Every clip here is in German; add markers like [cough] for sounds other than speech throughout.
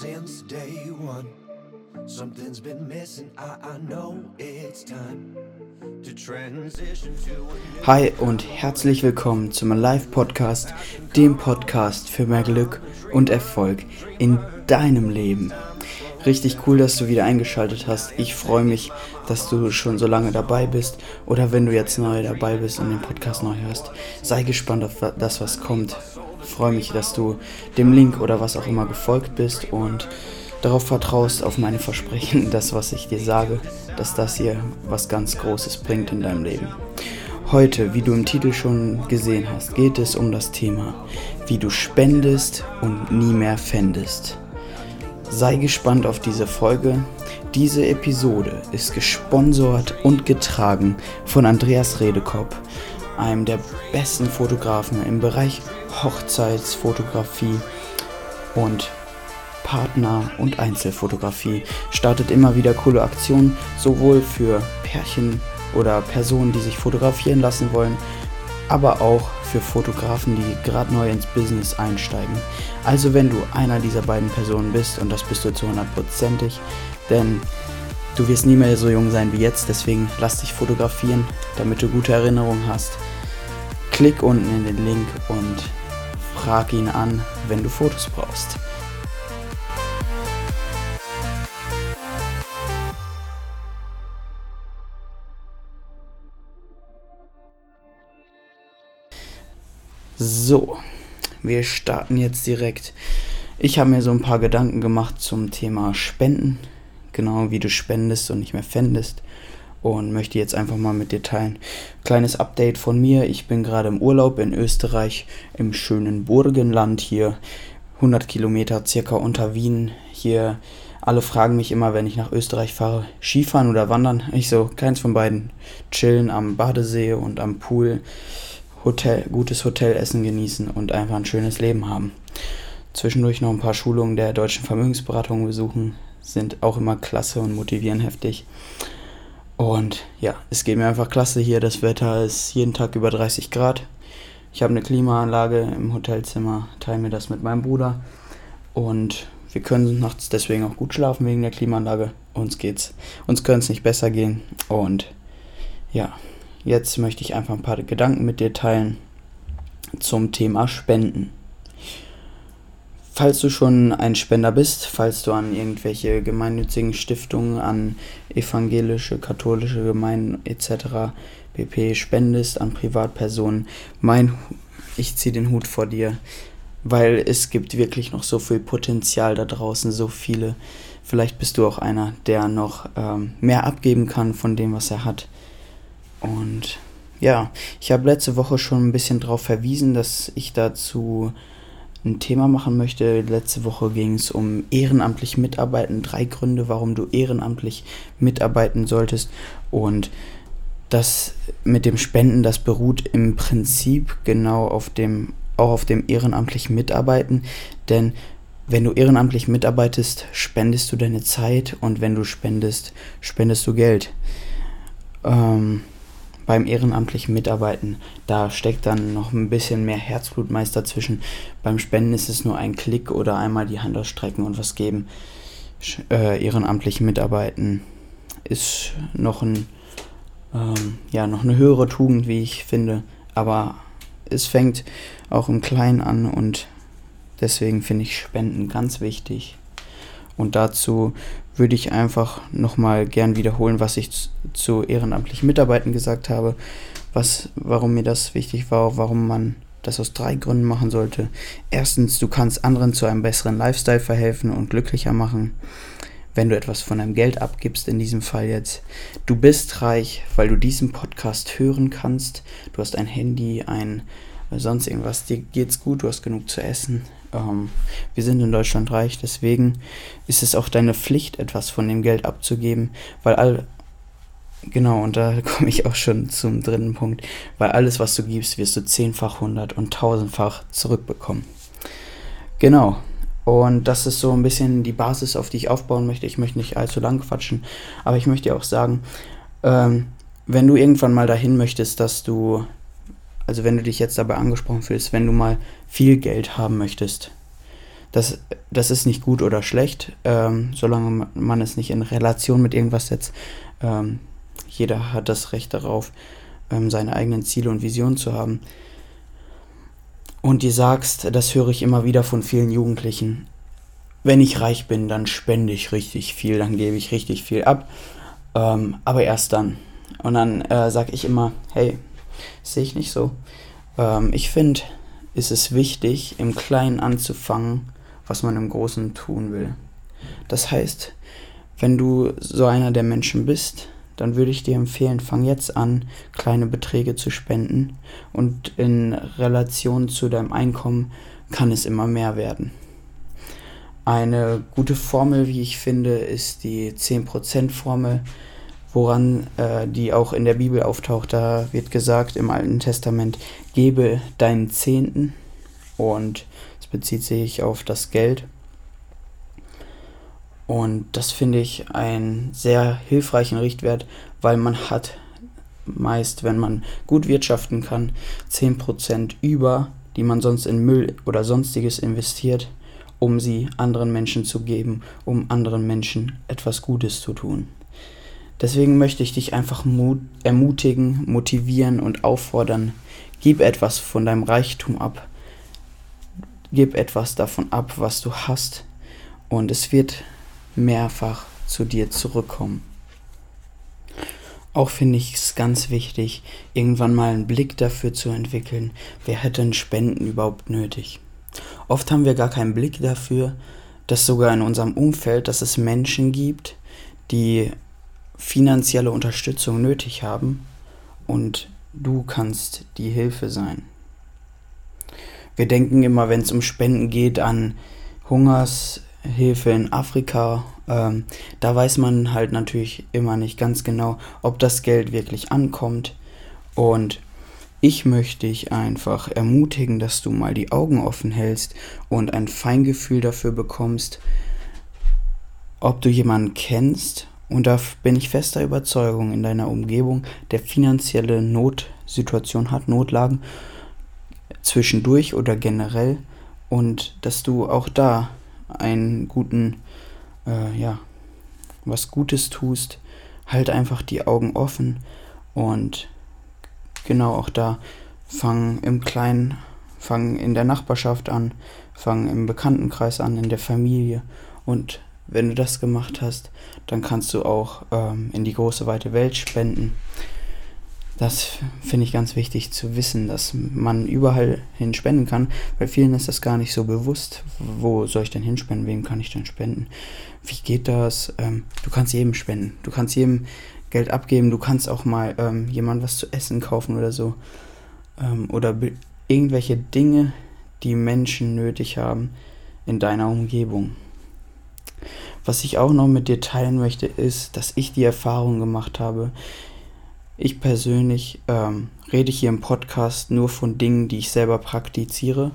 since day one. Something's been missing, I, I know it's time Hi und herzlich willkommen zum Live Podcast, dem Podcast für mehr Glück und Erfolg in deinem Leben. Richtig cool, dass du wieder eingeschaltet hast. Ich freue mich, dass du schon so lange dabei bist oder wenn du jetzt neu dabei bist und den Podcast neu hörst, sei gespannt auf das, was kommt. Ich freue mich, dass du dem Link oder was auch immer gefolgt bist und darauf vertraust, auf meine Versprechen, [laughs] das, was ich dir sage, dass das hier was ganz Großes bringt in deinem Leben. Heute, wie du im Titel schon gesehen hast, geht es um das Thema, wie du spendest und nie mehr fändest. Sei gespannt auf diese Folge. Diese Episode ist gesponsert und getragen von Andreas Redekopp, einem der besten Fotografen im Bereich Hochzeitsfotografie und Partner- und Einzelfotografie. Startet immer wieder coole Aktionen, sowohl für Pärchen oder Personen, die sich fotografieren lassen wollen, aber auch für Fotografen, die gerade neu ins Business einsteigen. Also wenn du einer dieser beiden Personen bist, und das bist du zu hundertprozentig, denn du wirst nie mehr so jung sein wie jetzt, deswegen lass dich fotografieren, damit du gute Erinnerungen hast. Klick unten in den Link und frag ihn an, wenn du Fotos brauchst. So, wir starten jetzt direkt. Ich habe mir so ein paar Gedanken gemacht zum Thema Spenden, genau wie du spendest und nicht mehr fändest und möchte jetzt einfach mal mit dir teilen. Kleines Update von mir. Ich bin gerade im Urlaub in Österreich im schönen Burgenland hier 100 Kilometer circa unter Wien. Hier alle fragen mich immer, wenn ich nach Österreich fahre, Skifahren oder wandern. Ich so, keins von beiden. Chillen am Badesee und am Pool. Hotel, gutes Hotelessen genießen und einfach ein schönes Leben haben. Zwischendurch noch ein paar Schulungen der deutschen Vermögensberatung besuchen, sind auch immer klasse und motivieren heftig. Und ja, es geht mir einfach klasse hier. Das Wetter ist jeden Tag über 30 Grad. Ich habe eine Klimaanlage im Hotelzimmer, teile mir das mit meinem Bruder. Und wir können nachts deswegen auch gut schlafen wegen der Klimaanlage. Uns geht's. Uns könnte es nicht besser gehen. Und ja, Jetzt möchte ich einfach ein paar Gedanken mit dir teilen zum Thema Spenden. Falls du schon ein Spender bist, falls du an irgendwelche gemeinnützigen Stiftungen, an evangelische, katholische Gemeinden etc. pp. spendest, an Privatpersonen, mein, ich ziehe den Hut vor dir, weil es gibt wirklich noch so viel Potenzial da draußen, so viele. Vielleicht bist du auch einer, der noch ähm, mehr abgeben kann von dem, was er hat. Und ja, ich habe letzte Woche schon ein bisschen darauf verwiesen, dass ich dazu ein Thema machen möchte. Letzte Woche ging es um ehrenamtlich mitarbeiten, drei Gründe, warum du ehrenamtlich mitarbeiten solltest. Und das mit dem Spenden, das beruht im Prinzip genau auf dem, auch auf dem ehrenamtlichen Mitarbeiten. Denn wenn du ehrenamtlich mitarbeitest, spendest du deine Zeit und wenn du spendest, spendest du Geld. Ähm, beim ehrenamtlichen Mitarbeiten, da steckt dann noch ein bisschen mehr Herzblut meist dazwischen. Beim Spenden ist es nur ein Klick oder einmal die Hand ausstrecken und was geben. Äh, ehrenamtlichen Mitarbeiten ist noch ein ähm, ja noch eine höhere Tugend, wie ich finde, aber es fängt auch im Kleinen an und deswegen finde ich Spenden ganz wichtig. Und dazu würde ich einfach nochmal gern wiederholen, was ich zu ehrenamtlichen Mitarbeiten gesagt habe, was, warum mir das wichtig war, warum man das aus drei Gründen machen sollte. Erstens, du kannst anderen zu einem besseren Lifestyle verhelfen und glücklicher machen, wenn du etwas von deinem Geld abgibst, in diesem Fall jetzt. Du bist reich, weil du diesen Podcast hören kannst. Du hast ein Handy, ein sonst irgendwas, dir geht's gut, du hast genug zu essen. Ähm, wir sind in Deutschland reich, deswegen ist es auch deine Pflicht, etwas von dem Geld abzugeben, weil all, genau, und da [laughs] komme ich auch schon zum dritten Punkt, weil alles, was du gibst, wirst du zehnfach, hundert und tausendfach zurückbekommen. Genau. Und das ist so ein bisschen die Basis, auf die ich aufbauen möchte. Ich möchte nicht allzu lang quatschen, aber ich möchte dir auch sagen, ähm, wenn du irgendwann mal dahin möchtest, dass du also wenn du dich jetzt dabei angesprochen fühlst, wenn du mal viel Geld haben möchtest, Das, das ist nicht gut oder schlecht, ähm, solange man es nicht in Relation mit irgendwas setzt. Ähm, jeder hat das Recht darauf, ähm, seine eigenen Ziele und Visionen zu haben. Und die sagst, das höre ich immer wieder von vielen Jugendlichen, wenn ich reich bin, dann spende ich richtig viel, dann gebe ich richtig viel ab, ähm, aber erst dann. Und dann äh, sage ich immer, hey, sehe ich nicht so. Ähm, ich finde, ist es wichtig, im Kleinen anzufangen was man im Großen tun will. Das heißt, wenn du so einer der Menschen bist, dann würde ich dir empfehlen, fang jetzt an, kleine Beträge zu spenden und in Relation zu deinem Einkommen kann es immer mehr werden. Eine gute Formel, wie ich finde, ist die 10% Formel, woran äh, die auch in der Bibel auftaucht. Da wird gesagt im Alten Testament, gebe deinen Zehnten und bezieht sich auf das Geld. Und das finde ich einen sehr hilfreichen Richtwert, weil man hat meist, wenn man gut wirtschaften kann, 10% über, die man sonst in Müll oder sonstiges investiert, um sie anderen Menschen zu geben, um anderen Menschen etwas Gutes zu tun. Deswegen möchte ich dich einfach ermutigen, motivieren und auffordern, gib etwas von deinem Reichtum ab. Gib etwas davon ab, was du hast, und es wird mehrfach zu dir zurückkommen. Auch finde ich es ganz wichtig, irgendwann mal einen Blick dafür zu entwickeln, wer hätte denn Spenden überhaupt nötig. Oft haben wir gar keinen Blick dafür, dass sogar in unserem Umfeld, dass es Menschen gibt, die finanzielle Unterstützung nötig haben und du kannst die Hilfe sein. Wir denken immer, wenn es um Spenden geht, an Hungershilfe in Afrika. Ähm, da weiß man halt natürlich immer nicht ganz genau, ob das Geld wirklich ankommt. Und ich möchte dich einfach ermutigen, dass du mal die Augen offen hältst und ein Feingefühl dafür bekommst, ob du jemanden kennst. Und da bin ich fester Überzeugung in deiner Umgebung, der finanzielle Notsituation hat, Notlagen zwischendurch oder generell und dass du auch da einen guten, äh, ja, was Gutes tust, halt einfach die Augen offen und genau auch da fang im Kleinen, fang in der Nachbarschaft an, fang im Bekanntenkreis an, in der Familie und wenn du das gemacht hast, dann kannst du auch ähm, in die große weite Welt spenden. Das finde ich ganz wichtig zu wissen, dass man überall hin spenden kann, weil vielen ist das gar nicht so bewusst. Wo soll ich denn hinspenden? Wem kann ich denn spenden? Wie geht das? Ähm, du kannst jedem spenden. Du kannst jedem Geld abgeben. Du kannst auch mal ähm, jemand was zu essen kaufen oder so. Ähm, oder irgendwelche Dinge, die Menschen nötig haben in deiner Umgebung. Was ich auch noch mit dir teilen möchte, ist, dass ich die Erfahrung gemacht habe, ich persönlich ähm, rede hier im Podcast nur von Dingen, die ich selber praktiziere.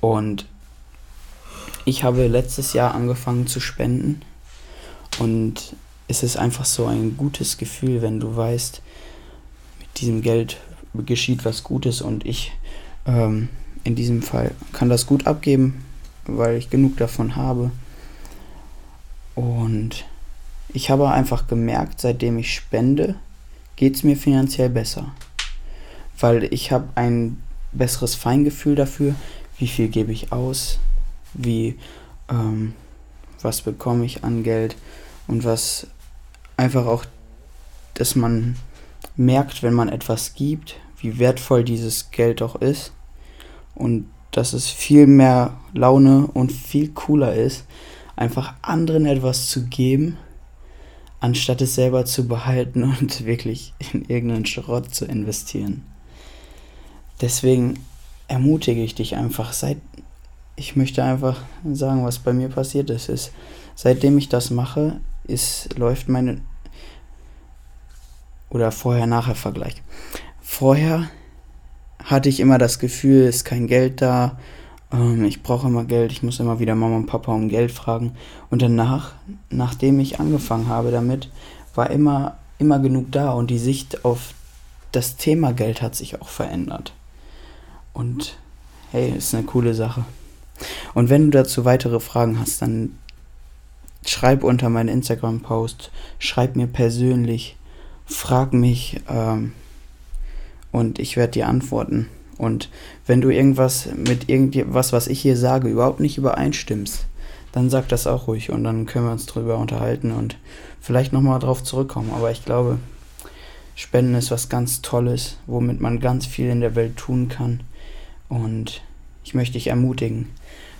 Und ich habe letztes Jahr angefangen zu spenden. Und es ist einfach so ein gutes Gefühl, wenn du weißt, mit diesem Geld geschieht was Gutes und ich ähm, in diesem Fall kann das gut abgeben, weil ich genug davon habe. Und ich habe einfach gemerkt, seitdem ich spende, geht es mir finanziell besser. Weil ich habe ein besseres Feingefühl dafür, wie viel gebe ich aus, wie, ähm, was bekomme ich an Geld und was einfach auch, dass man merkt, wenn man etwas gibt, wie wertvoll dieses Geld auch ist und dass es viel mehr Laune und viel cooler ist, einfach anderen etwas zu geben, anstatt es selber zu behalten und [laughs] wirklich in irgendeinen Schrott zu investieren. Deswegen ermutige ich dich einfach, seit ich möchte einfach sagen, was bei mir passiert ist, ist seitdem ich das mache, ist läuft meine oder vorher nachher Vergleich. Vorher hatte ich immer das Gefühl, ist kein Geld da, ähm, ich brauche immer Geld, ich muss immer wieder Mama und Papa um Geld fragen. Und danach, nachdem ich angefangen habe damit, war immer, immer genug da und die Sicht auf das Thema Geld hat sich auch verändert. Und hey, ist eine coole Sache. Und wenn du dazu weitere Fragen hast, dann schreib unter meinen Instagram-Post, schreib mir persönlich, frag mich ähm, und ich werde dir antworten. Und wenn du irgendwas mit irgendwas, was ich hier sage, überhaupt nicht übereinstimmst, dann sag das auch ruhig und dann können wir uns drüber unterhalten und vielleicht nochmal drauf zurückkommen. Aber ich glaube, Spenden ist was ganz Tolles, womit man ganz viel in der Welt tun kann. Und ich möchte dich ermutigen,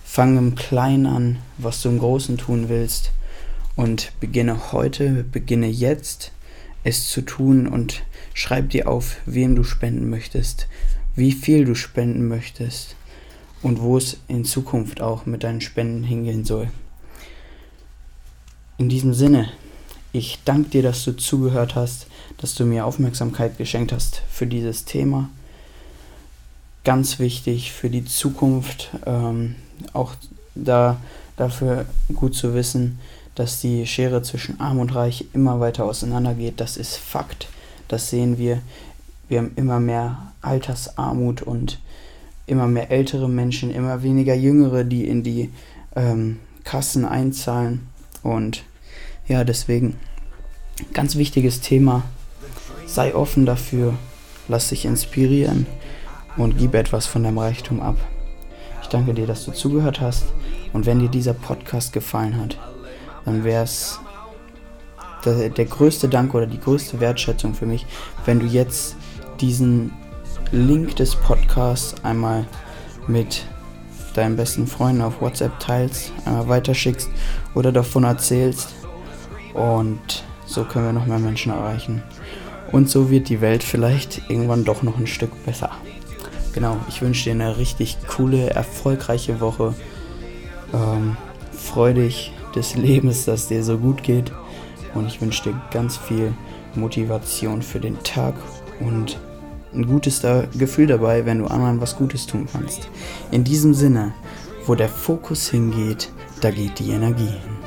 fang im Kleinen an, was du im Großen tun willst. Und beginne heute, beginne jetzt, es zu tun und schreib dir auf, wem du spenden möchtest, wie viel du spenden möchtest und wo es in Zukunft auch mit deinen Spenden hingehen soll. In diesem Sinne, ich danke dir, dass du zugehört hast, dass du mir Aufmerksamkeit geschenkt hast für dieses Thema. Ganz wichtig für die Zukunft, ähm, auch da dafür gut zu wissen, dass die Schere zwischen Arm und Reich immer weiter auseinandergeht. Das ist Fakt. Das sehen wir. Wir haben immer mehr Altersarmut und immer mehr ältere Menschen, immer weniger Jüngere, die in die ähm, Kassen einzahlen. Und ja, deswegen ganz wichtiges Thema. Sei offen dafür, lass dich inspirieren und gib etwas von deinem Reichtum ab. Ich danke dir, dass du zugehört hast. Und wenn dir dieser Podcast gefallen hat, dann wäre es der, der größte Dank oder die größte Wertschätzung für mich, wenn du jetzt diesen Link des Podcasts einmal mit deinen besten Freunden auf WhatsApp teilst, einmal weiterschickst oder davon erzählst. Und so können wir noch mehr Menschen erreichen. Und so wird die Welt vielleicht irgendwann doch noch ein Stück besser. Genau, ich wünsche dir eine richtig coole, erfolgreiche Woche. Ähm, freu dich des [laughs] Lebens, dass dir so gut geht. Und ich wünsche dir ganz viel Motivation für den Tag und ein gutes Gefühl dabei, wenn du anderen was Gutes tun kannst. In diesem Sinne, wo der Fokus hingeht, da geht die Energie hin.